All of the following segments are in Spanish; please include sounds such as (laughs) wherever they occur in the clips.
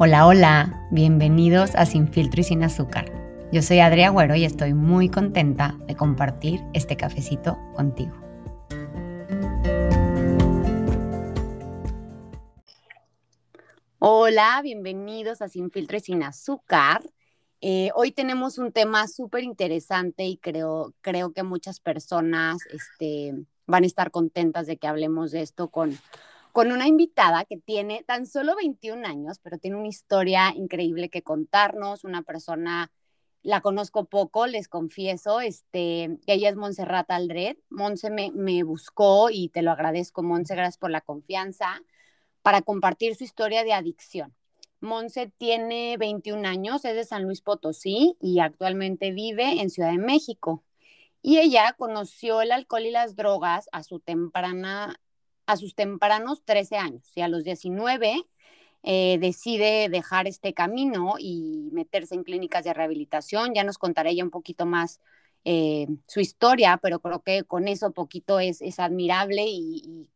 Hola, hola, bienvenidos a Sin Filtro y Sin Azúcar. Yo soy Adria Agüero y estoy muy contenta de compartir este cafecito contigo. Hola, bienvenidos a Sin Filtro y Sin Azúcar. Eh, hoy tenemos un tema súper interesante y creo, creo que muchas personas este, van a estar contentas de que hablemos de esto con, con una invitada que tiene tan solo 21 años, pero tiene una historia increíble que contarnos, una persona, la conozco poco, les confieso, este, ella es Montserrat Aldred. Monse me, me buscó y te lo agradezco, Monse, gracias por la confianza, para compartir su historia de adicción. Monse tiene 21 años, es de San Luis Potosí y actualmente vive en Ciudad de México. Y ella conoció el alcohol y las drogas a su temprana a sus tempranos 13 años y a los 19 eh, decide dejar este camino y meterse en clínicas de rehabilitación. Ya nos contaré ya un poquito más eh, su historia, pero creo que con eso poquito es, es admirable y,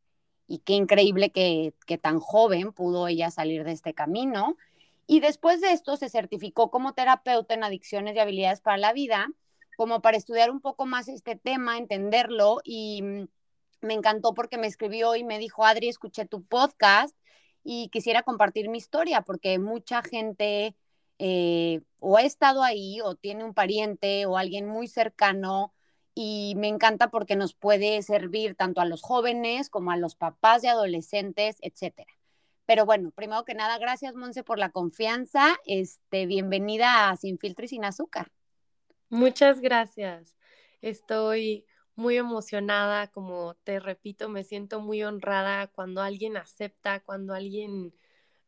qué increíble que tan joven pudo ella salir de este camino. Y después de esto se certificó como terapeuta en adicciones y habilidades para la vida, como para estudiar un poco más este tema, entenderlo y me encantó porque me escribió y me dijo, Adri, escuché tu podcast y quisiera compartir mi historia porque mucha gente eh, o ha estado ahí o tiene un pariente o alguien muy cercano y me encanta porque nos puede servir tanto a los jóvenes como a los papás de adolescentes, etcétera. Pero bueno, primero que nada, gracias Monse por la confianza. Este, bienvenida a Sin Filtro y Sin Azúcar. Muchas gracias. Estoy muy emocionada, como te repito, me siento muy honrada cuando alguien acepta, cuando alguien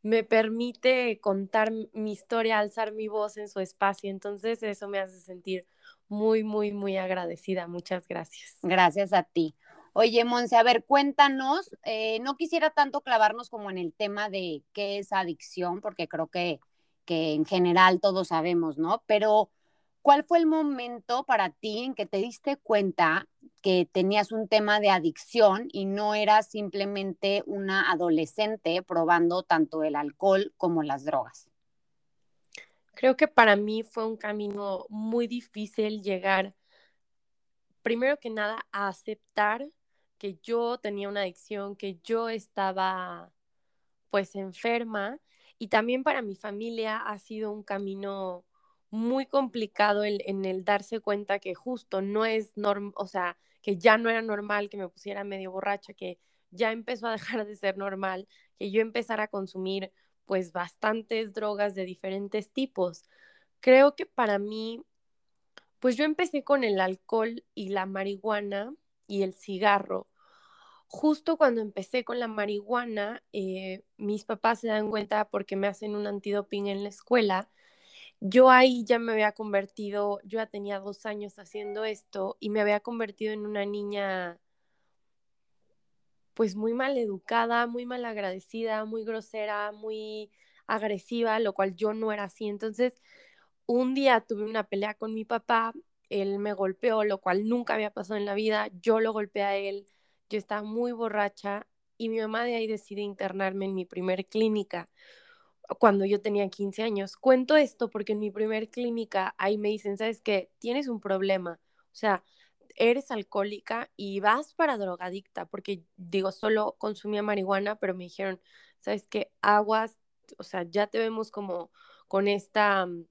me permite contar mi historia, alzar mi voz en su espacio. Entonces eso me hace sentir muy, muy, muy agradecida. Muchas gracias. Gracias a ti. Oye, Monse, a ver, cuéntanos, eh, no quisiera tanto clavarnos como en el tema de qué es adicción, porque creo que, que en general todos sabemos, ¿no? Pero ¿Cuál fue el momento para ti en que te diste cuenta que tenías un tema de adicción y no eras simplemente una adolescente probando tanto el alcohol como las drogas? Creo que para mí fue un camino muy difícil llegar, primero que nada, a aceptar que yo tenía una adicción, que yo estaba pues enferma y también para mi familia ha sido un camino muy complicado en, el darse cuenta que justo no es normal, o sea, que ya no era normal que me pusiera medio borracha, que ya empezó a (laughs) dejar de ser normal, que yo empezara a consumir pues bastantes drogas de diferentes tipos. Creo que para mí, pues yo empecé con el alcohol y la marihuana y el cigarro. Justo cuando empecé con la marihuana, eh, mis papás se dan cuenta porque me hacen un antidoping en la escuela yo ahí ya me había convertido, yo ya tenía dos años haciendo esto y me había convertido en una niña pues muy mal educada, muy mal agradecida, muy grosera, muy agresiva, lo cual yo no era así. Entonces, un día tuve una pelea con mi papá, él me golpeó, lo cual nunca había pasado en la vida, yo lo golpeé a él, yo estaba muy borracha y mi mamá de ahí decide internarme en mi primer clínica cuando yo tenía 15 años. Cuento esto porque en mi primer clínica ahí me dicen, ¿sabes qué? Tienes un problema. O sea, eres alcohólica y vas para drogadicta, porque digo, solo consumía marihuana, pero me dijeron, ¿sabes qué? Aguas, o sea, ya te vemos como con esta mm,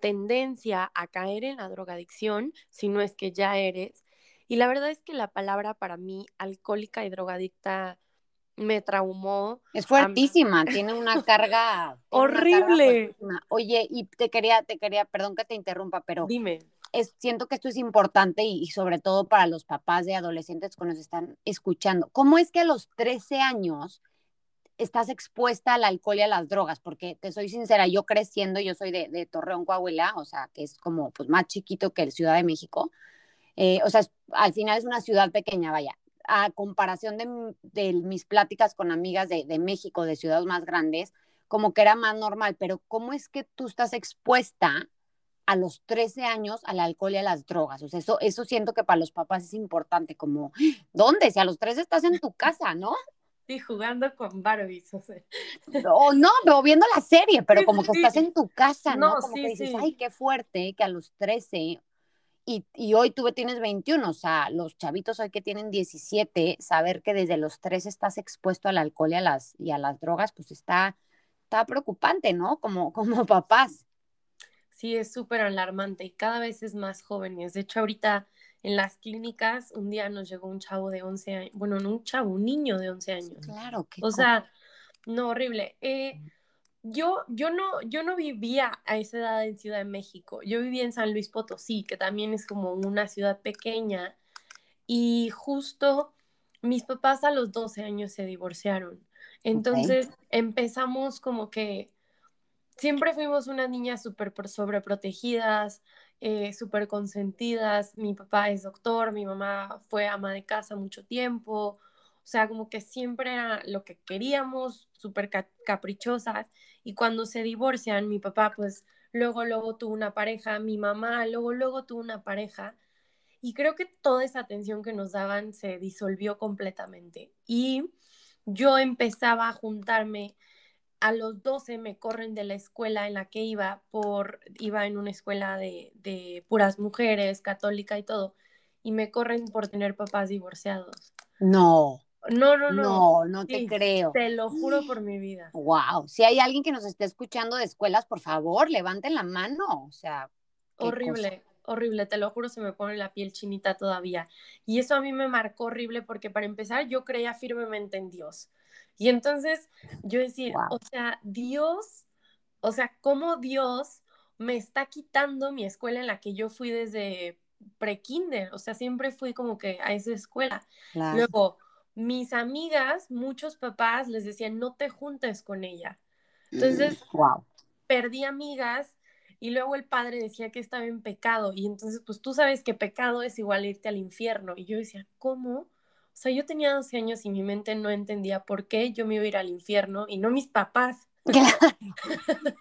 tendencia a caer en la drogadicción, si no es que ya eres. Y la verdad es que la palabra para mí, alcohólica y drogadicta, me traumó. Es fuertísima, (laughs) tiene una carga horrible. Oye, y te quería, te quería, perdón que te interrumpa, pero dime. Es, siento que esto es importante y, sobre todo para los papás de adolescentes que nos están escuchando. ¿Cómo es que a los 13 años estás expuesta al alcohol y a las drogas? Porque te soy sincera, yo creciendo, yo soy de, Torreón, Coahuila, o sea, que es como pues más chiquito que el Ciudad de México. Eh, o sea, al final es una ciudad pequeña, vaya a comparación de, mis pláticas con amigas de, México, de ciudades más grandes, como que era más normal, pero ¿cómo es que tú estás expuesta a los 13 años al alcohol y a las drogas? O sea, eso, eso siento que para los papás es importante, como, ¿dónde? Si a los 13 estás en tu casa, ¿no? Sí, jugando con Barbies, o sea. O no, pero viendo la serie, pero como que estás en tu casa, ¿no? como que dices, ay, qué fuerte que a los 13 y, y, hoy tú tienes 21, o sea, los chavitos hoy que tienen 17, saber que desde los 3 estás expuesto al alcohol y a las, y a las drogas, pues está, está preocupante, ¿no? Como, (laughs) como papás. Sí, es súper alarmante y cada vez es más jóvenes. De hecho, ahorita en las clínicas, un día nos llegó un chavo de 11 años, bueno, no un chavo, un niño de 11 años. Claro, que. O sea, no, horrible. Eh, yo, yo, no, yo no vivía a esa edad en Ciudad de México. Yo vivía en San Luis Potosí, que también es como una ciudad pequeña. Y justo mis papás a los 12 años se divorciaron. Entonces empezamos como que siempre fuimos unas niñas súper sobreprotegidas, eh, súper consentidas. Mi papá es doctor, mi mamá fue ama de casa mucho tiempo. O sea, como que siempre era lo que queríamos, súper caprichosas. Y cuando se divorcian, mi papá pues luego, luego tuvo una pareja, mi mamá luego, luego tuvo una pareja. Y creo que toda esa atención que nos daban se disolvió completamente. Y yo empezaba a juntarme a los 12 me corren de la escuela en la que iba, por, iba en una escuela de, de, puras mujeres, católica y todo, y me corren por tener papás divorciados. No. No, no, no. No, no te creo. Te lo juro por mi (gasps) vida. Wow. Si hay alguien que nos esté escuchando de escuelas, por favor, levanten la mano. O sea. Horrible, horrible. Te lo juro, se me pone la piel chinita todavía. Y eso a mí me marcó horrible porque para empezar yo creía firmemente en Dios. Y entonces yo decía, o sea, Dios, o sea, ¿cómo Dios me está quitando mi escuela en la que yo fui desde pre-kinder? O sea, siempre fui como que a esa escuela. Luego, mis amigas, muchos papás les decían, no te juntes con ella. Entonces, wow. perdí amigas y luego el padre decía que estaba en pecado y entonces, pues tú sabes que pecado es igual irte al infierno. Y yo decía, ¿cómo? O sea, yo tenía 12 años y mi mente no entendía por qué yo me iba a ir al infierno y no mis papás. (laughs) (laughs)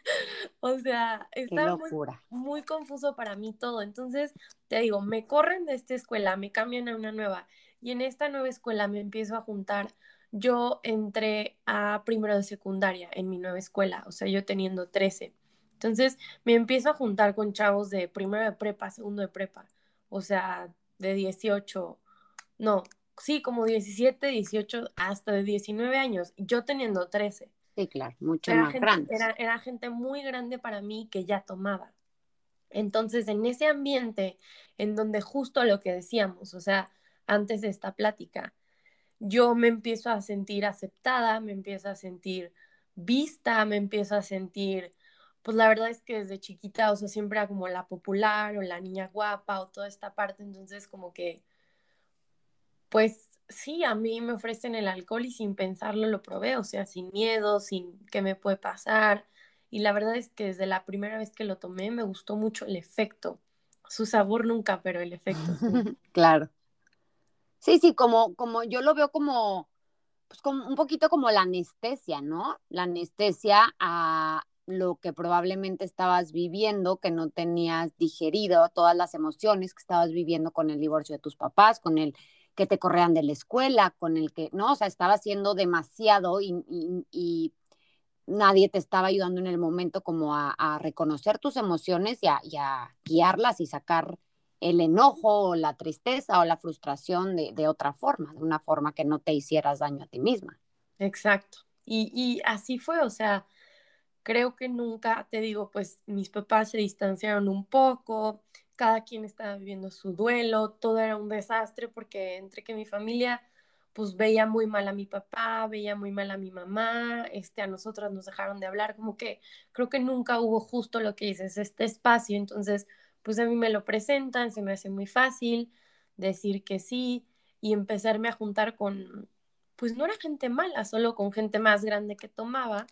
o sea, estaba muy, muy, confuso para mí todo. Entonces, te digo, me corren de esta escuela, me cambian a una nueva y en esta nueva escuela me empiezo a juntar. Yo entré a primero de secundaria en mi nueva escuela, o sea, yo teniendo 13. Entonces, me empiezo a juntar con chavos de primero de prepa, segundo de prepa, o sea, de 18, no, sí, como 17, 18, hasta de 19 años, yo teniendo 13. Sí, claro, mucho más grande. Era, era gente muy grande para mí que ya tomaba. Entonces, en ese ambiente en donde justo lo que decíamos, o sea, antes de esta plática, yo me empiezo a sentir aceptada, me empiezo a sentir vista, me empiezo a sentir, pues la verdad es que desde chiquita, o sea, siempre era como la popular o la niña guapa o toda esta parte, entonces como que, pues sí, a mí me ofrecen el alcohol y sin pensarlo lo probé, o sea, sin miedo, sin qué me puede pasar. Y la verdad es que desde la primera vez que lo tomé me gustó mucho el efecto. Su sabor nunca, pero el efecto. (laughs) claro. Sí, sí, como, como yo lo veo como, pues como un poquito como la anestesia, ¿no? La anestesia a lo que probablemente estabas viviendo, que no tenías digerido, todas las emociones que estabas viviendo con el divorcio de tus papás, con el que te correan de la escuela, con el que, ¿no? O sea, estaba haciendo demasiado y, y, nadie te estaba ayudando en el momento como a, a reconocer tus emociones y a, y a, guiarlas y sacar el enojo o la tristeza o la frustración de, de, otra forma, de una forma que no te hicieras daño a ti misma. Exacto. Y, y así fue, o sea, creo que nunca, te digo, pues mis papás se distanciaron un poco, cada quien estaba viviendo su duelo, todo era un desastre porque entre que mi familia pues veía muy mal a mi papá, veía muy mal a mi mamá, este, a nosotras nos dejaron de hablar, como que creo que nunca hubo justo lo que dices, este espacio, entonces pues a mí me lo presentan, se me hace muy fácil decir que sí y empezarme a juntar con, pues no era gente mala, solo con gente más grande que tomaba.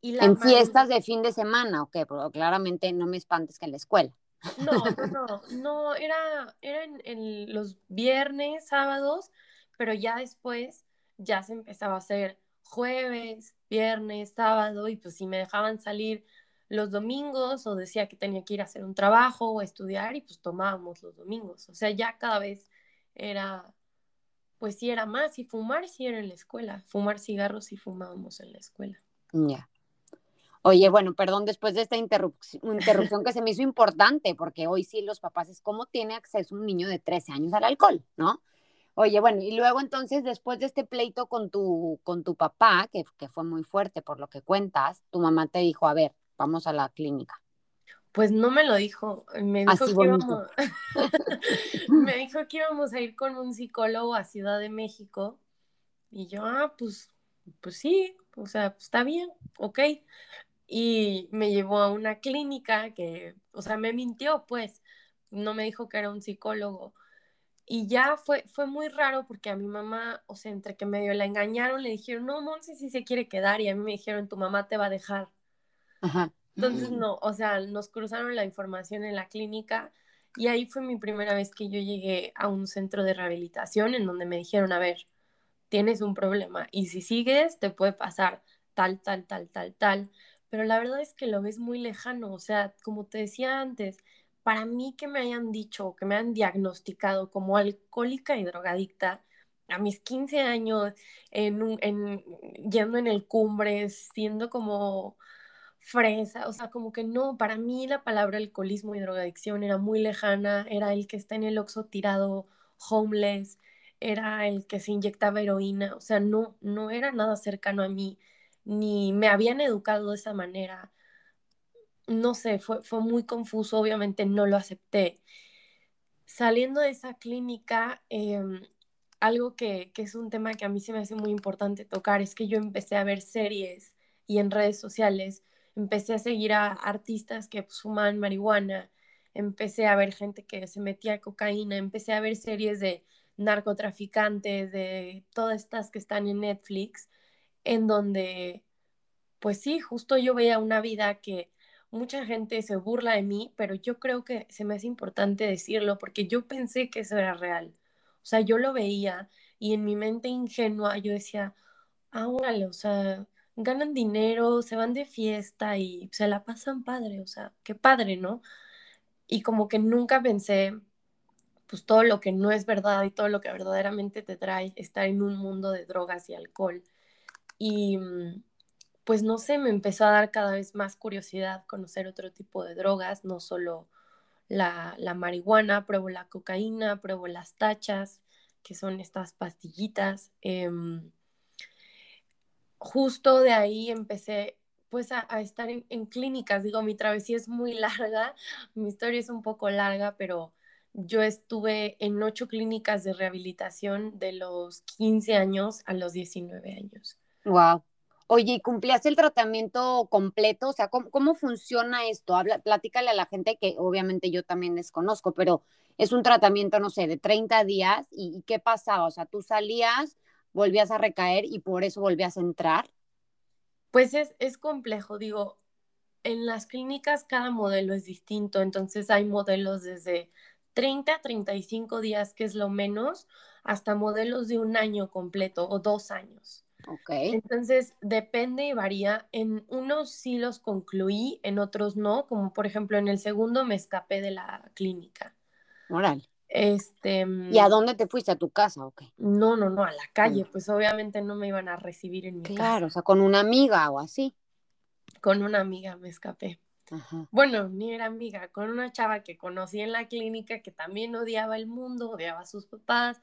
Y en fiestas de fin de semana, ok, pero claramente no me espantes que en la escuela. No, no, (laughs) no, no, era, era en, los viernes, sábados, pero ya después ya se empezaba a hacer jueves, viernes, sábado, y pues si me dejaban salir los domingos o decía que tenía que ir a hacer un trabajo o estudiar y pues tomábamos los domingos. O sea, ya cada vez era pues sí era más, y fumar sí era en la escuela, fumar cigarros sí fumábamos en la escuela. Ya. Oye, bueno, perdón, después de esta interrupción que se me hizo importante, porque hoy sí los papás es cómo tiene acceso un niño de 13 años al alcohol, ¿no? Oye, bueno, y luego entonces, después de este pleito con tu, con tu papá, que, que fue muy fuerte por lo que cuentas, tu mamá te dijo, a ver, vamos a la clínica. Pues no me lo dijo, me dijo, que íbamos... (laughs) me dijo que íbamos a ir con un psicólogo a Ciudad de México y yo, ah, pues, pues sí, o sea, pues está bien, ok. Y me llevó a una clínica que, o sea, me mintió, pues, no me dijo que era un psicólogo. Y ya fue, fue muy raro porque a mi mamá, o sea, entre que medio la engañaron, le dijeron, no, Monse sí se quiere quedar, y a mí me dijeron, tu mamá te va a dejar. Ajá. Entonces, no, o sea, nos cruzaron la información en la clínica y ahí fue mi primera vez que yo llegué a un centro de rehabilitación en donde me dijeron, a ver, tienes un problema y si sigues te puede pasar tal, tal, tal, tal, tal. Pero la verdad es que lo ves muy lejano, o sea, como te decía antes, para mí que me hayan dicho, que me han diagnosticado como alcohólica y drogadicta, a mis 15 años, en, en, yendo en el cumbre, siendo como fresa, o sea, como que no, para mí la palabra alcoholismo y drogadicción era muy lejana, era el que está en el oxo tirado, homeless, era el que se inyectaba heroína, o sea, no, no era nada cercano a mí, ni me habían educado de esa manera. No sé, fue, fue muy confuso, obviamente no lo acepté. Saliendo de esa clínica, em, algo que, que es un tema que a mí se me hace muy importante tocar es que yo empecé a ver series y en redes sociales empecé a seguir a artistas que fuman marihuana, empecé a ver gente que se metía cocaína, empecé a ver series de narcotraficantes, de todas estas que están en Netflix, en donde, pues sí, justo yo veía una vida que mucha gente se burla de mí, pero yo creo que se me hace importante decirlo porque yo pensé que eso era real. O sea, yo lo veía y en mi mente ingenua yo decía, ah, órale, o sea, ganan dinero, se van de fiesta y se la pasan padre, o sea, qué padre, ¿no? Y como que nunca pensé, pues todo lo que no es verdad y todo lo que verdaderamente te trae estar en un mundo de drogas y alcohol. Y mm, pues no sé, me empezó a dar cada vez más curiosidad conocer otro tipo de drogas, no solo la, la marihuana, pruebo la cocaína, pruebo las tachas, que son estas pastillitas. Em, justo de ahí empecé pues a, estar en, clínicas. Digo, mi travesía es muy (laughs) larga, mi historia es un poco larga, pero yo estuve en ocho clínicas de rehabilitación de los 15 años a los 19 años. Wow. Oye, ¿y cumplías el tratamiento completo? O sea, ¿cómo, funciona esto? Habla, platícale a la gente que obviamente yo también desconozco, pero es un tratamiento, no sé, de 30 días. ¿Y, y qué pasaba? O sea, tú salías, volvías a recaer y por eso volvías a entrar? Pues es, es complejo, digo, en las clínicas cada modelo es distinto, entonces hay modelos desde 30 a 35 días, que es lo menos, hasta modelos de un año completo o dos años. Ok. Entonces, depende y varía. En unos sí los concluí, en otros no, como por ejemplo en el segundo me escapé de la clínica. Moral. Este, ¿Y a dónde te fuiste? ¿A tu casa o qué? No, no, no, a la calle, pues obviamente no me iban a recibir en mi casa. Claro, o sea, con una amiga o así. Con una amiga me escapé. Bueno, ni era amiga, con una chava que conocí en la clínica que también odiaba el mundo, odiaba a sus papás,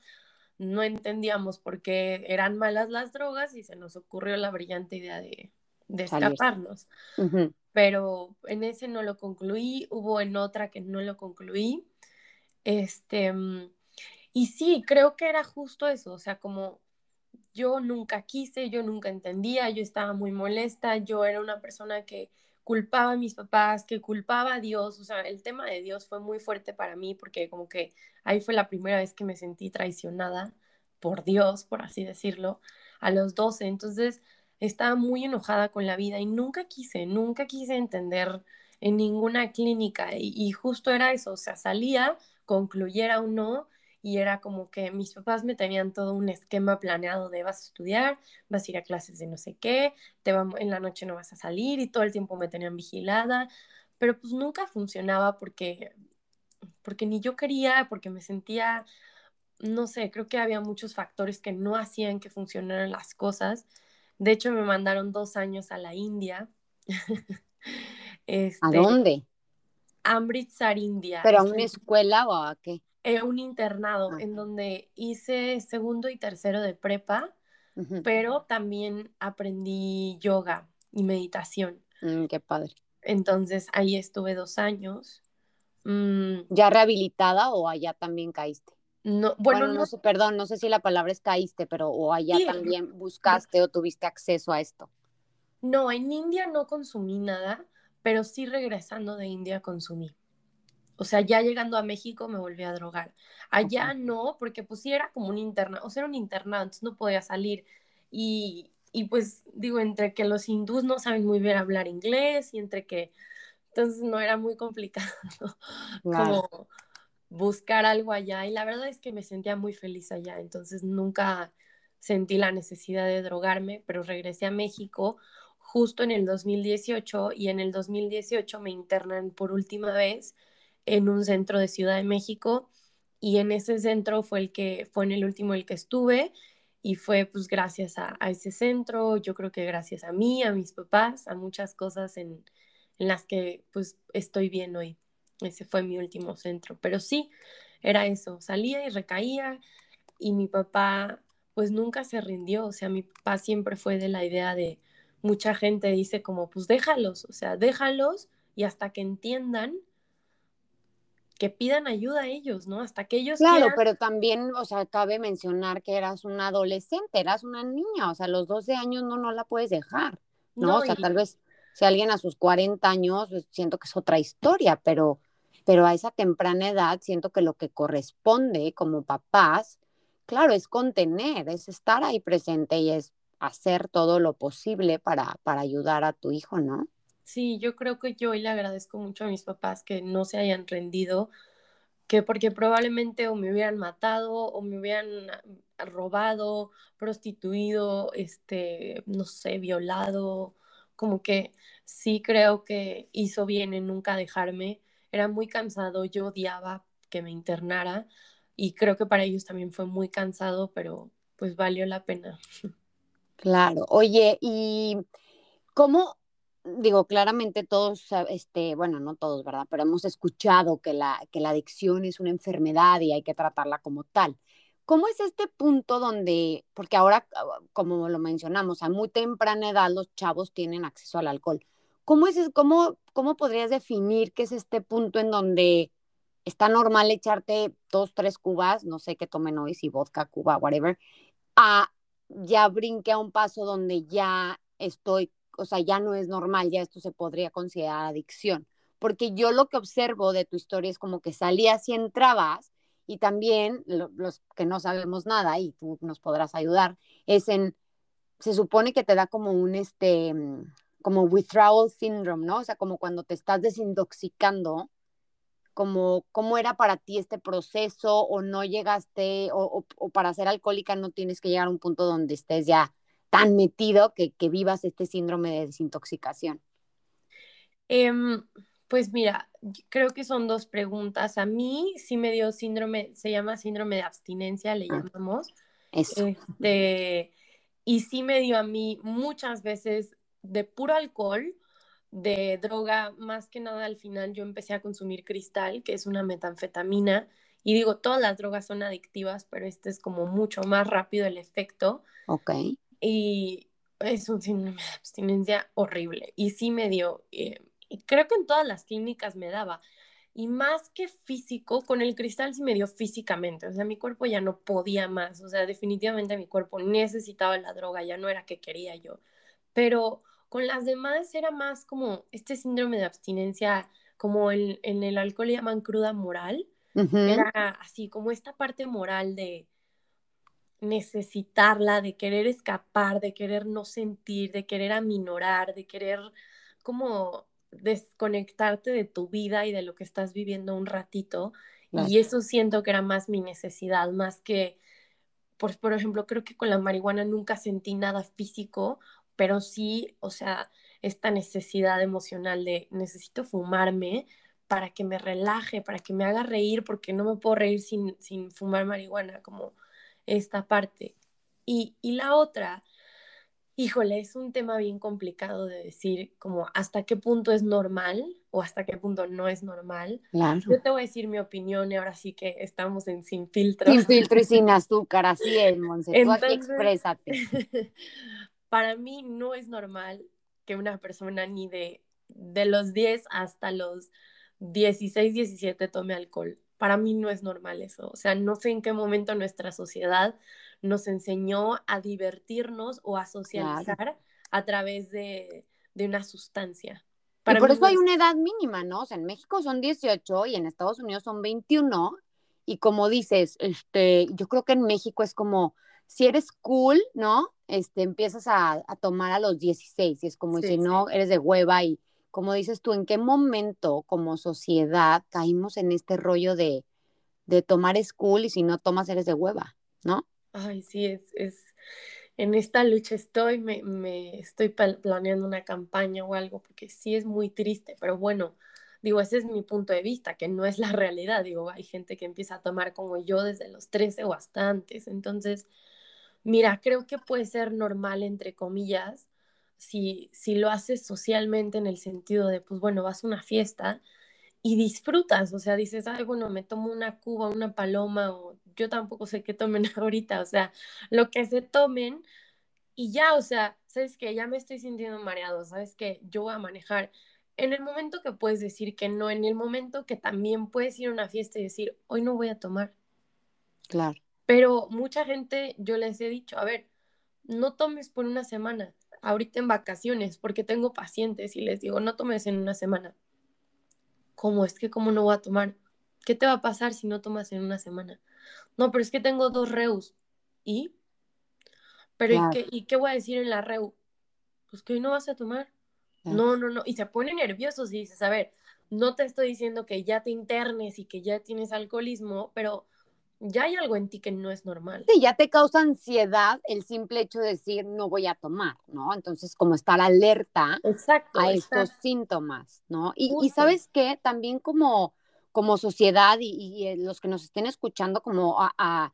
no entendíamos por qué eran malas las drogas y se nos ocurrió la brillante idea de, escaparnos. Pero en ese no lo concluí, hubo en otra que no lo concluí este, mm, y sí, creo que era justo eso, o sea, como yo nunca quise, yo nunca entendía, yo estaba muy molesta, yo era una persona que culpaba a mis papás, que culpaba a Dios, o sea, el tema de Dios fue muy fuerte para mí porque como que ahí fue la primera vez que me sentí traicionada por Dios, por así decirlo, a los 12, entonces estaba muy enojada con la vida y nunca quise, nunca quise entender en ninguna clínica y, y justo era eso, o sea, salía concluyera o no, y era como que mis papás me tenían todo un esquema planeado de vas a estudiar, vas a ir a clases de no sé qué, te en la noche no vas a salir y todo el tiempo me tenían vigilada, pero pues nunca funcionaba porque, porque ni yo quería, porque me sentía no sé, creo que había muchos factores que no hacían que funcionaran las cosas. De hecho, me mandaron dos años a la India. (laughs) este, ¿A dónde? Amritsar, India. ¿Pero a una escuela o a qué? un internado ah. en donde hice segundo y tercero de prepa, pero también aprendí yoga y meditación. Mm, qué padre. Entonces ahí estuve dos años. Mm. ¿Ya rehabilitada o allá también caíste? No, bueno, no, sé, perdón, no sé si la palabra es caíste, pero o allá también buscaste o tuviste acceso a esto. No, en India no consumí nada, pero sí regresando de India consumí. O sea, ya llegando a México me volví a drogar. Allá no, porque pues sí era como un internado, o sea, era un internado, entonces no podía salir. Y, y pues digo, entre que los hindús no saben muy bien hablar inglés y entre que, entonces no era muy complicado (laughs) como buscar algo allá. Y la verdad es que me sentía muy feliz allá, entonces nunca sentí la necesidad de drogarme, pero regresé a México justo en el 2018 y en el 2018 me internan por última vez en un centro de Ciudad de México y en ese centro fue el que fue en el último el que estuve y fue pues gracias a, ese centro, yo creo que gracias a mí, a mis papás, a muchas cosas en, en las que pues estoy bien hoy. Ese fue mi último centro, pero sí, era eso, salía y recaía y mi papá pues nunca se rindió, o sea, mi papá siempre fue de la idea de mucha gente dice como pues déjalos, o sea, déjalos y hasta que entiendan que pidan ayuda a ellos, ¿no? Hasta que ellos Claro, pero también, o sea, cabe mencionar que eras una adolescente, eras una niña, o sea, a los 12 años no, no la puedes dejar, ¿no? o sea, tal vez si alguien a sus 40 años, pues, siento que es otra historia, pero, pero a esa temprana edad siento que lo que corresponde como papás, claro, es contener, es estar ahí presente y es hacer todo lo posible para, para ayudar a tu hijo, ¿no? Sí, yo creo que yo hoy le agradezco mucho a mis papás que no se hayan rendido, que porque probablemente o me hubieran matado o me hubieran robado, prostituido, este, no sé, violado, como que sí creo que hizo bien en nunca dejarme. Era muy cansado, yo odiaba que me internara y creo que para ellos también fue muy cansado, pero pues valió la pena. (laughs) Claro, oye, ¿y cómo digo, claramente todos, este, bueno, no todos, ¿verdad? Pero hemos escuchado que la, que la adicción es una enfermedad y hay que tratarla como tal. ¿Cómo es este punto donde, porque ahora, ah, como lo mencionamos, a muy temprana edad los chavos tienen acceso al alcohol? ¿Cómo, es, cómo, cómo podrías definir qué es este punto en donde está normal echarte dos, tres cubas, no sé qué tomen hoy, si vodka, cuba, whatever, a ya brinque a un paso donde ya estoy o sea, ya no es normal, ya esto se podría considerar adicción. Porque yo lo que observo de tu historia es como que salías y entrabas, y también los que no sabemos nada, y tú nos podrás ayudar, es en, se supone que te da como un, este, como withdrawal syndrome, ¿no? O sea, como cuando te estás desintoxicando, como cómo era para ti este proceso o no llegaste, o, o para ser alcohólica no tienes que llegar a un punto donde estés ya tan metido que, vivas este síndrome de desintoxicación? Em, pues mira, creo que son dos preguntas. A mí sí me dio síndrome, se llama síndrome de abstinencia, le ah, llamamos. Eso. Este, y sí me dio a mí muchas veces de puro alcohol, de droga, más que nada al final yo empecé a consumir cristal, que es una metanfetamina. Y digo, todas las drogas son adictivas, pero este es como mucho más rápido el efecto. Ok y es un síndrome de abstinencia horrible. Y sí me dio, eh, y creo que en todas las clínicas me daba. Y más que físico, con el cristal sí me dio físicamente. O sea, mi cuerpo ya no podía más. O sea, definitivamente mi cuerpo necesitaba la droga, ya no era que quería yo. Pero con las demás era más como este síndrome de abstinencia, como en el alcohol le llaman cruda moral. Era así, como esta parte moral de, necesitarla, de querer escapar, de querer no sentir, de querer aminorar, de querer como desconectarte de tu vida y de lo que estás viviendo un ratito. Y eso siento que era más mi necesidad, más que, pues, por ejemplo, creo que con la marihuana nunca sentí nada físico, pero sí, o sea, esta necesidad emocional de necesito fumarme para que me relaje, para que me haga reír, porque no me puedo reír sin, sin fumar marihuana, como esta parte. Y, y la otra, híjole, es un tema bien complicado de decir como hasta qué punto es normal o hasta qué punto no es normal. Claro. Yo te voy a decir mi opinión y ahora sí que estamos en sin filtro. Sin filtro y (laughs) sin azúcar, así es, Monse. Tú aquí Entonces- exprésate. (laughs) (laughs) Para mí no es normal que una persona ni de, de los 10 hasta los 16, 17 tome alcohol. Para mí no es normal eso. O sea, no sé en qué momento nuestra sociedad nos enseñó a divertirnos o a socializar a través de, de una sustancia. Y Para por eso no hay una edad mínima, ¿no? O sea, en México son 18 y en Estados Unidos son 21. Y como dices, este, yo creo que en México es como, si eres cool, ¿no? Este, empiezas a, a tomar a los 16 y es como, Sí, si sí. no, eres de hueva y como dices tú, ¿en qué momento como sociedad caímos en este rollo de, de tomar es cool y si no tomas eres de hueva, ¿no? Ay, sí, es, es, en esta lucha estoy, me, me estoy planeando una campaña o algo, porque sí es muy triste, pero bueno, digo, ese es mi punto de vista, que no es la realidad, digo, hay gente que empieza a tomar como yo desde los 13 o hasta antes, entonces, mira, creo que puede ser normal, entre comillas, si, si lo haces socialmente en el sentido de, pues bueno, vas a una fiesta y disfrutas, o sea, dices, ay, bueno, me tomo una cuba, una paloma, o yo tampoco sé qué tomen (laughs) ahorita, o sea, lo que se tomen y ya, o sea, sabes que ya me estoy sintiendo mareado, sabes que yo voy a manejar. En el momento que puedes decir que no, en el momento que también puedes ir a una fiesta y decir, hoy no voy a tomar. Claro. Pero mucha gente, yo les he dicho, a ver, no tomes por una semana, ahorita en vacaciones, porque tengo pacientes y les digo, no tomes en una semana. ¿Cómo es que cómo no voy a tomar? ¿Qué te va a pasar si no tomas en una semana? No, pero es que tengo dos reus. ¿Y? Pero Claro. ¿y, qué, ¿y qué voy a decir en la reu? Pues que hoy no vas a tomar. No, no, no. Y se pone nerviosos y dices, a ver, no te estoy diciendo que ya te internes y que ya tienes alcoholismo, pero ya hay algo en ti que no es normal. Sí, ya te causa ansiedad el simple hecho de decir no voy a tomar, ¿no? Entonces, como estar alerta Exacto. a está- estos síntomas, ¿no? Y, y sabes qué, también como, como sociedad y, y, eh, los que nos estén escuchando, como a, a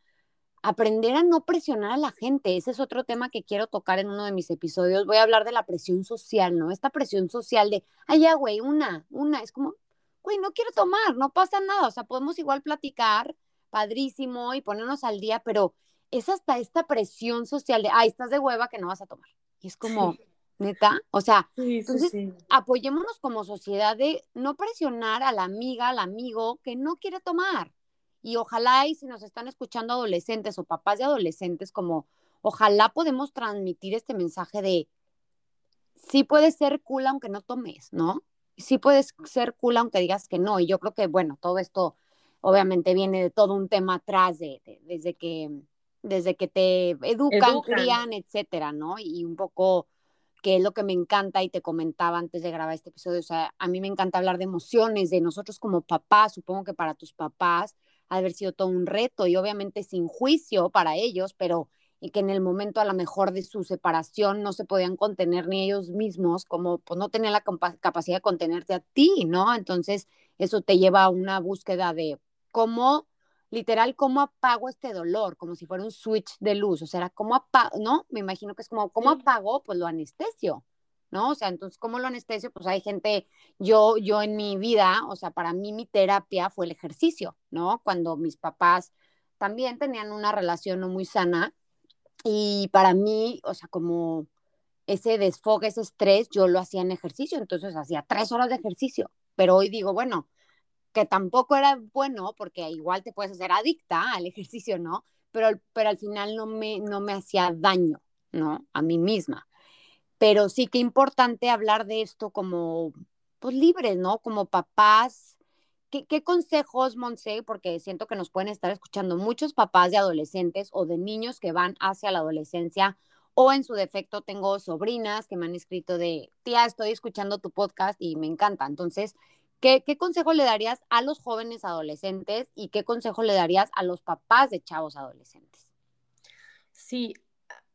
aprender a no presionar a la gente. Ese es otro tema que quiero tocar en uno de mis episodios. Voy a hablar de la presión social, ¿no? Esta presión social de, ay, ya, güey, una, una, es como, güey, no quiero tomar, no pasa nada, o sea, podemos igual platicar, padrísimo, y ponernos al día, pero es hasta esta presión social de, ay, estás de hueva que no vas a tomar. Y es como, Sí. neta, o sea, Sí, sí, entonces, apoyémonos como sociedad de no presionar a la amiga, al amigo que no quiere tomar. Y ojalá, y si nos están escuchando adolescentes o papás de adolescentes, como ojalá podemos transmitir este mensaje de sí puedes ser cool aunque no tomes, ¿no? Sí puedes ser cool aunque digas que no. Y yo creo que, bueno, todo esto obviamente viene de todo un tema atrás, de, de- desde, que, desde que te educan, Educan. crían, etcétera, ¿no? Y un poco que es lo que me encanta y te comentaba antes de grabar este episodio, o sea, a mí me encanta hablar de emociones, de nosotros como papás, supongo que para tus papás ha haber sido todo un reto y obviamente sin juicio para ellos, pero y que en el momento a lo mejor de su separación no se podían contener ni ellos mismos, como pues no tenían la capa- capacidad de contenerte a ti, ¿no? Entonces eso te lleva a una búsqueda de cómo, literal, cómo apago este dolor, como si fuera un switch de luz, o sea, cómo apago, ¿no? Me imagino que es como, ¿cómo apago? Pues lo anestesio, ¿no? O sea, entonces, ¿cómo lo anestesio? Pues hay gente, yo, yo en mi vida, o sea, para mí mi terapia fue el ejercicio, ¿no? Cuando mis papás también tenían una relación no muy sana y para mí, o sea, como ese desfogue, ese estrés, yo lo hacía en ejercicio, entonces hacía tres horas de ejercicio, pero hoy digo, bueno, que tampoco era bueno porque igual te puedes hacer adicta al (laughs) ejercicio, ¿no? Pero, pero al final no me, no me hacía daño, ¿no? A mí misma. Pero sí que importante hablar de esto como, pues libres, ¿no? Como papás. ¿Qué, qué consejos, Monse? Porque siento que nos pueden estar escuchando muchos papás de adolescentes o de niños que van hacia la adolescencia o en su defecto tengo sobrinas que me han escrito de, tía, estoy escuchando tu podcast y me encanta. Entonces, ¿qué, consejo le darías a los jóvenes adolescentes y qué consejo le darías a los papás de chavos adolescentes? Sí,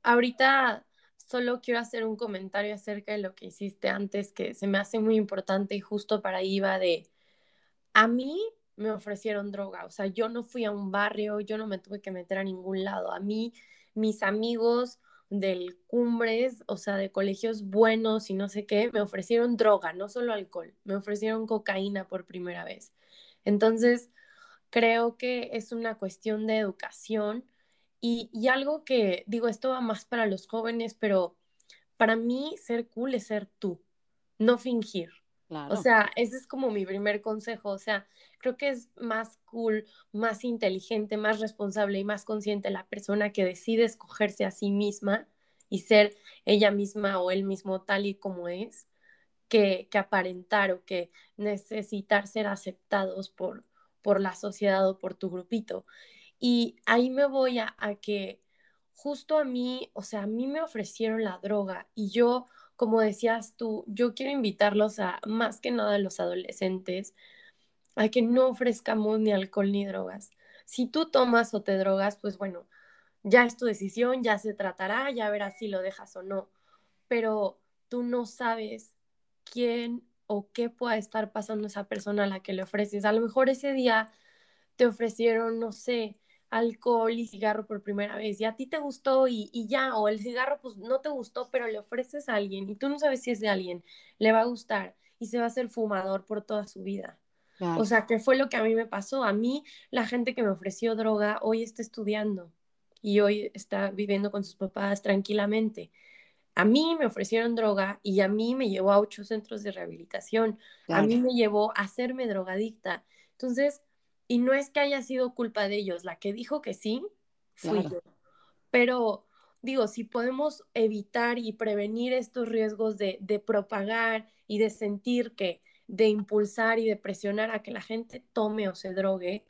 ahorita solo quiero hacer un comentario acerca de lo que hiciste antes, que se me hace muy importante y justo para ahí va de, a mí me ofrecieron droga, o sea, yo no fui a un barrio, yo no me tuve que meter a ningún lado. A mí, mis amigos del Cumbres, o sea, de colegios buenos y no sé qué, me ofrecieron droga, no solo alcohol, me ofrecieron cocaína por primera vez. Entonces, creo que es una cuestión de educación y, y algo que, digo, esto va más para los jóvenes, pero para mí ser cool es ser tú, no fingir. O sea, ese es como mi primer consejo. O sea, creo que es más cool, más inteligente, más responsable y más consciente la persona que decide escogerse a sí misma y ser ella misma o él mismo tal y como es, que, que aparentar o que necesitar ser aceptados por, por la sociedad o por tu grupito. Y ahí me voy a, a que justo a mí, o sea, a mí me ofrecieron la droga y yo como decías tú, yo quiero invitarlos a, más que nada a los adolescentes, a que no ofrezcamos ni alcohol ni drogas. Si tú tomas o te drogas, pues bueno, ya es tu decisión, ya se tratará, ya verás si lo dejas o no. Pero tú no sabes quién o qué pueda estar pasando esa persona a la que le ofreces. A lo mejor ese día te ofrecieron, no sé, alcohol y cigarro por primera vez y a ti te gustó y, ya, o el cigarro pues no te gustó, pero le ofreces a alguien y tú no sabes si es de alguien, le va a gustar y se va a hacer fumador por toda su vida. O sea, que fue lo que a mí me pasó. A mí, la gente que me ofreció droga hoy está estudiando y hoy está viviendo con sus papás tranquilamente. A mí me ofrecieron droga y a mí me llevó a ocho centros de rehabilitación. A mí me llevó a hacerme drogadicta. Entonces, y no es que haya sido culpa de ellos, la que dijo que sí, fui yo. Pero digo, si podemos evitar y prevenir estos riesgos de, de propagar y de sentir que, de impulsar y de presionar a que la gente tome o se drogue,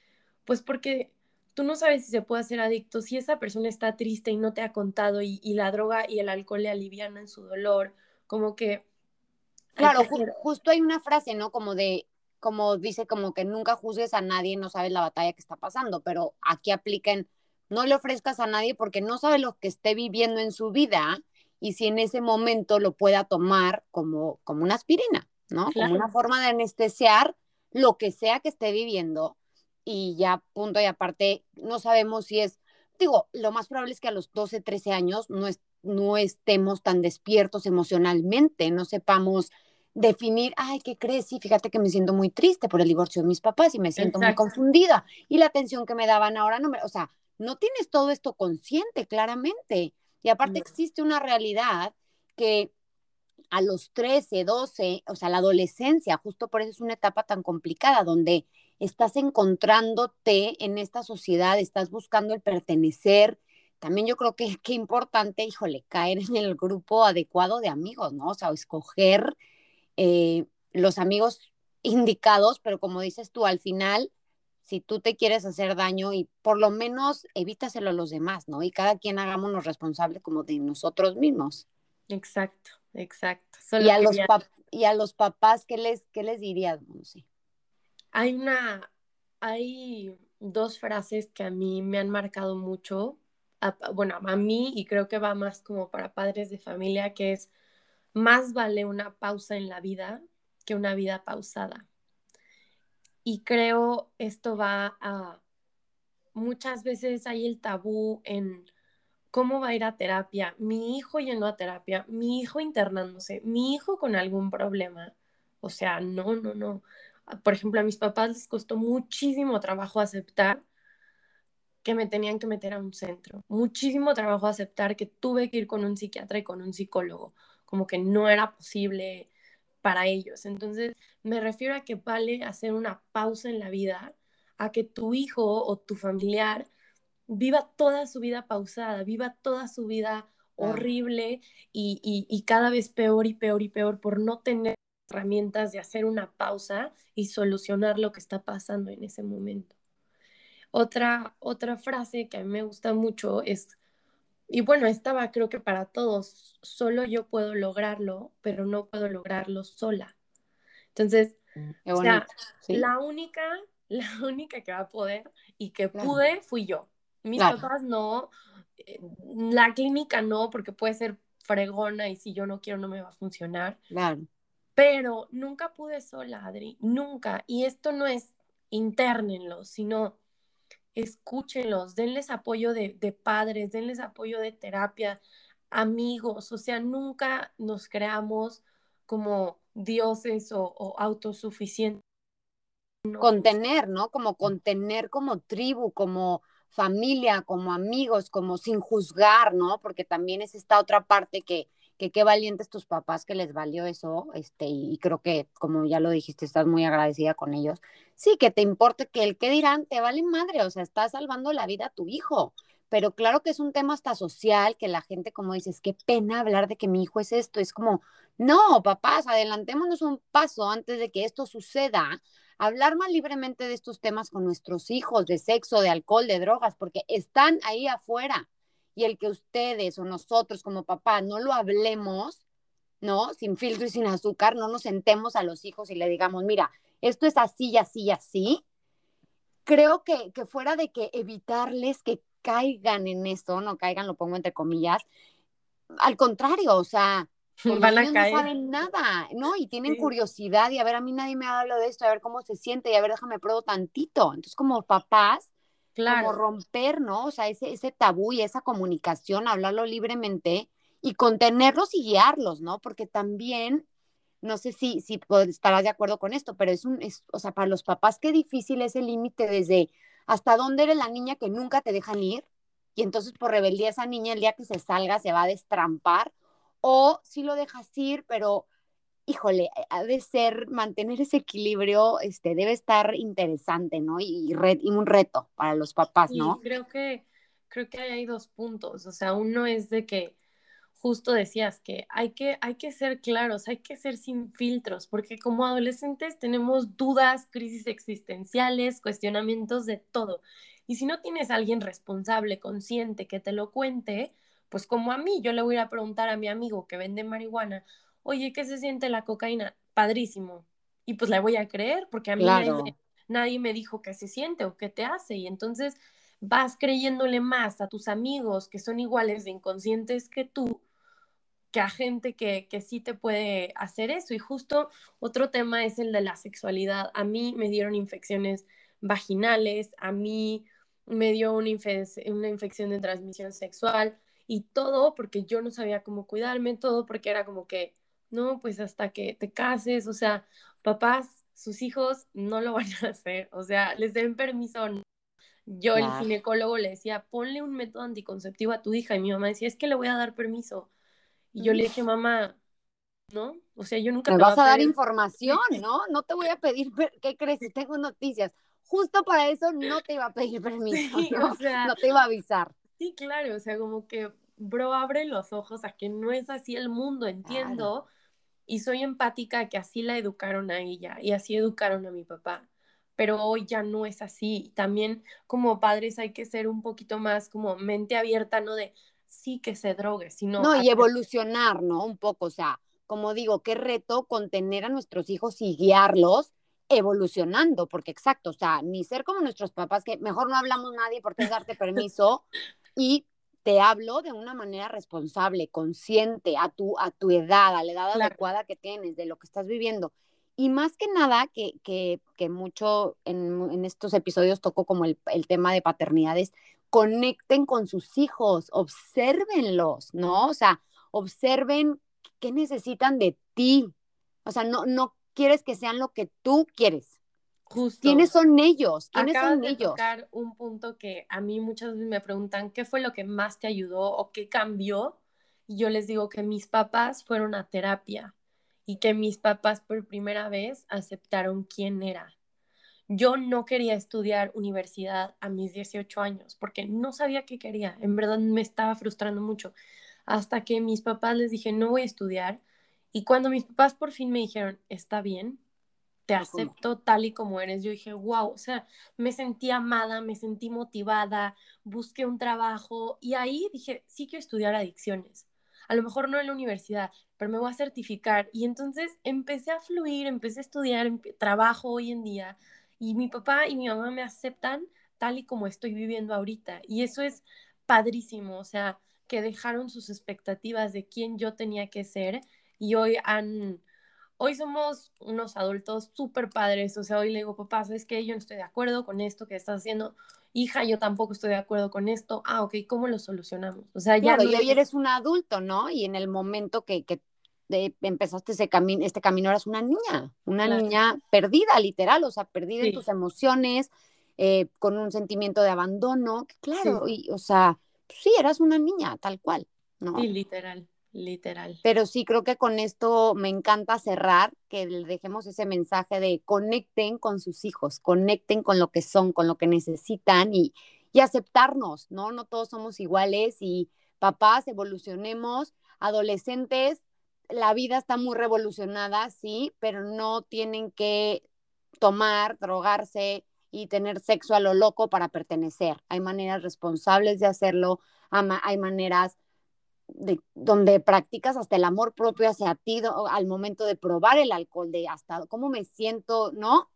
pues porque tú no sabes si se puede hacer adicto, si esa persona está triste y no te ha contado y, y la droga y el alcohol le alivian en su dolor, como que... Claro, justo hay una frase, ¿no? Como de como dice, como que nunca juzgues a nadie, no sabes la batalla que está pasando, pero aquí apliquen, no le ofrezcas a nadie porque no sabe lo que esté viviendo en su vida y si en ese momento lo pueda tomar como, como una aspirina, ¿no? Como una forma de anestesiar lo que sea que esté viviendo y ya punto y aparte, no sabemos si es, digo, lo más probable es que a los 12, 13 años no, no estemos tan despiertos emocionalmente, no sepamos definir, ay, ¿qué crees? Sí, fíjate que me siento muy triste por el divorcio de mis papás y me siento muy confundida. Y la atención que me daban ahora no me, o sea, no tienes todo esto consciente claramente. Y aparte existe una realidad que a los 13, 12, o sea, la adolescencia, justo por eso es una etapa tan complicada, donde estás encontrándote en esta sociedad, estás buscando el pertenecer. También yo creo que qué importante, híjole, caer en el grupo adecuado de amigos, ¿no? O sea, escoger eh, los amigos indicados, pero como dices tú, al final, si tú te quieres hacer daño y por lo menos evítaselo a los demás, ¿no? Y cada quien hagámonos responsables como de nosotros mismos. Exacto, exacto. y, a los y a los papás, ¿qué les, qué les dirías? Sé. Hay una, hay dos frases que a mí me han marcado mucho, bueno, a mí y creo que va más como para padres de familia, que es más vale una pausa en la vida que una vida pausada. Y creo esto va a, muchas veces hay el tabú en cómo va a ir a terapia, mi hijo yendo a terapia, mi hijo internándose, mi hijo con algún problema. O sea, no, no, no. Por ejemplo, a mis papás les costó muchísimo trabajo aceptar que me tenían que meter a un centro, muchísimo trabajo aceptar que tuve que ir con un psiquiatra y con un psicólogo como que no era posible para ellos. Entonces, me refiero a que vale hacer una pausa en la vida, a que tu hijo o tu familiar viva toda su vida pausada, viva toda su vida horrible y, y, cada vez peor y peor y peor por no tener herramientas de hacer una pausa y solucionar lo que está pasando en ese momento. Otra, otra frase que a mí me gusta mucho es y bueno, estaba creo que para todos, solo yo puedo lograrlo, pero no puedo lograrlo sola. Entonces, mm, o sea, la única, (laughs) la única que va a poder y que pude fui yo. Mis papás no, eh, la clínica no, porque puede ser fregona y si yo no quiero no me va a funcionar. Claro. Pero nunca pude sola, Adri, nunca. Y esto no es internenlos, sino escúchenlos, denles apoyo de, de padres, denles apoyo de terapia, amigos, o sea, nunca nos creamos como dioses o, autosuficientes. Contener, ¿no? Como contener como tribu, como familia, como amigos, como sin juzgar, ¿no? Porque también es esta otra parte que, que qué valientes tus papás que les valió eso, este, y creo que, como ya lo dijiste, estás muy agradecida con ellos. Sí, que te importe que el qué dirán, te vale madre, o sea, estás salvando la vida a tu hijo. Pero claro que es un tema hasta social, que la gente, como dices, qué pena hablar de que mi hijo es esto. Es como, no, papás, adelantémonos un paso antes de que esto suceda. Hablar más libremente de estos temas con nuestros hijos, de sexo, de alcohol, de drogas, porque están ahí afuera y el que ustedes o nosotros como papá no lo hablemos, ¿no? Sin filtro y sin azúcar, no nos sentemos a los hijos y le digamos, mira, esto es así y así y así. Creo que, que fuera de que evitarles que caigan en esto, no caigan, lo pongo entre comillas, al contrario, o sea, (laughs) Van a caer. no saben nada, ¿no? Y tienen curiosidad y a ver, a mí nadie me ha hablado de esto, a ver cómo se siente y a ver, déjame pruebo tantito. Entonces, como papás, como romper, ¿no? O sea, ese, ese tabú y esa comunicación, hablarlo libremente y contenerlos y guiarlos, ¿no? Porque también, no sé si, si estarás de acuerdo con esto, pero es un, es, o sea, para los papás qué difícil es el límite desde hasta dónde eres la niña que nunca te dejan ir y entonces por rebeldía esa niña el día que se salga se va a destrampar o si lo dejas ir, pero híjole, ha de ser, mantener ese equilibrio, este, debe estar interesante, ¿no? Y, y un reto para los papás, ¿no? creo que, creo que hay dos puntos, o sea, uno es de que justo decías que hay que, hay que ser claros, hay que ser sin filtros, porque como adolescentes tenemos dudas, crisis existenciales, cuestionamientos de todo. Y si no tienes a alguien responsable, consciente, que te lo cuente, pues como a mí, yo le voy a preguntar a mi amigo que vende marihuana, oye, ¿qué se siente la cocaína? Padrísimo. Y pues le voy a creer porque a mí nadie, me, dijo qué se siente o qué te hace. Y entonces vas creyéndole más a tus amigos que son iguales de inconscientes que tú que a gente que, que sí te puede hacer eso. Y justo otro tema es el de la sexualidad. A mí me dieron infecciones vaginales, a mí me dio una, una infección de transmisión sexual y todo porque yo no sabía cómo cuidarme, todo porque era como que no, pues hasta que te cases, o sea, papás, sus hijos no lo (laughs) van a hacer, o sea, les den permiso. Yo, el ginecólogo, le decía, ponle un método anticonceptivo a tu hija, y mi mamá decía, es que le voy a dar permiso. Y yo le dije, mamá, ¿no? O sea, yo nunca... Me vas a, dar información, ¿no? No te voy a pedir, ¿qué crees? Tengo noticias. Justo para eso no te iba a pedir (laughs) permiso, ¿no? O sea, no te iba a avisar. Sí, claro, o sea, como que, bro, abre los ojos a que no es así el mundo, entiendo y soy empática que así la educaron a ella y así educaron a mi papá. Pero hoy ya no es así. También como padres hay que ser un poquito más como mente abierta, no de sí que se drogue, sino... No, y evolucionar, ¿no? Un poco, o sea, como digo, qué reto contener a nuestros hijos y guiarlos evolucionando, porque exacto, o sea, ni ser como nuestros papás, que mejor no hablamos nadie porque es darte (laughs) permiso, y te hablo de una manera responsable, consciente, a tu, a tu edad, a la edad adecuada que tienes, de lo que estás viviendo. Y más que nada, que, que, que mucho en, en, estos episodios toco como el, el, tema de paternidades, conecten con sus hijos, obsérvenlos, ¿no? O sea, observen qué necesitan de ti. O sea, no, no quieres que sean lo que tú quieres. ¿Quiénes son ellos? ¿Quiénes son de ellos? tocar un punto que a mí muchas veces me preguntan, ¿qué fue lo que más te ayudó o qué cambió? Y yo les digo que mis papás fueron a terapia y que mis papás por primera vez aceptaron quién era. Yo no quería estudiar universidad a mis 18 años porque no sabía qué quería. En verdad me estaba frustrando mucho. Hasta que mis papás les dije, no voy a estudiar. Y cuando mis papás por fin me dijeron, está bien, te acepto tal y como eres. Yo dije, wow, o sea, me sentí amada, me sentí motivada, busqué un trabajo y ahí dije, sí quiero estudiar adicciones. A lo mejor no en la universidad, pero me voy a certificar. Y entonces empecé a fluir, empecé a estudiar, trabajo hoy en día y mi papá y mi mamá me aceptan tal y como estoy viviendo ahorita. Y eso es padrísimo, o sea, que dejaron sus expectativas de quién yo tenía que ser y hoy han hoy somos unos adultos súper padres, o sea, hoy le digo, papá, ¿sabes qué? Yo no estoy de acuerdo con esto que estás haciendo. Hija, yo tampoco estoy de acuerdo con esto. Ah, ok, ¿cómo lo solucionamos? O sea, ya... Claro, y hoy eres un adulto, ¿no? Y en el momento que, que empezaste ese camino, este camino eras una niña, una niña perdida, literal, o sea, perdida en tus emociones, eh, con un sentimiento de abandono, claro, y, o sea, pues sí, eras una niña, tal cual, ¿no? Sí, literal literal. Pero sí, creo que con esto me encanta cerrar, que dejemos ese mensaje de conecten con sus hijos, conecten con lo que son, con lo que necesitan y, y aceptarnos, ¿no? No todos somos iguales y papás, evolucionemos, adolescentes, la vida está muy revolucionada, sí, pero no tienen que tomar, drogarse y tener sexo a lo loco para pertenecer. Hay maneras responsables de hacerlo, hay maneras de, donde practicas hasta el amor propio hacia ti al momento de probar el alcohol, de hasta cómo me siento, ¿no?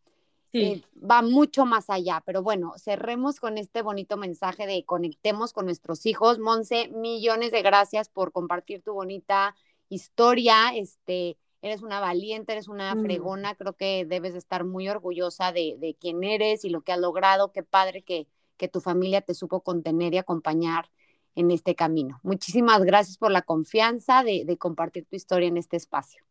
Sí. Eh, va mucho más allá, pero bueno, cerremos con este bonito mensaje de conectemos con nuestros hijos. Monse, millones de gracias por compartir tu bonita historia, este, eres una valiente, eres una mm. fregona, creo que debes estar muy orgullosa de, de quién eres y lo que has logrado, qué padre que, que tu familia te supo contener y acompañar en este camino. Muchísimas gracias por la confianza de, compartir tu historia en este espacio.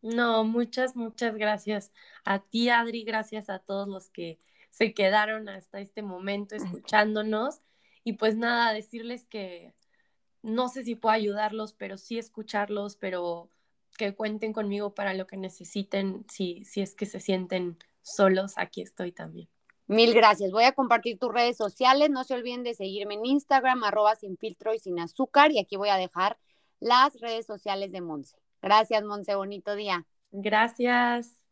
No, muchas, muchas gracias a ti, Adri, gracias a todos los que se quedaron hasta este momento escuchándonos. Y pues nada, decirles que no sé si puedo ayudarlos, pero sí escucharlos, pero que cuenten conmigo para lo que necesiten, si, si es que se sienten solos, aquí estoy también. Mil gracias. Voy a compartir tus redes sociales. No se olviden de seguirme en Instagram, arroba sin filtro y sin azúcar. Y aquí voy a dejar las redes sociales de Monse. Gracias, Monse. Bonito día. Gracias.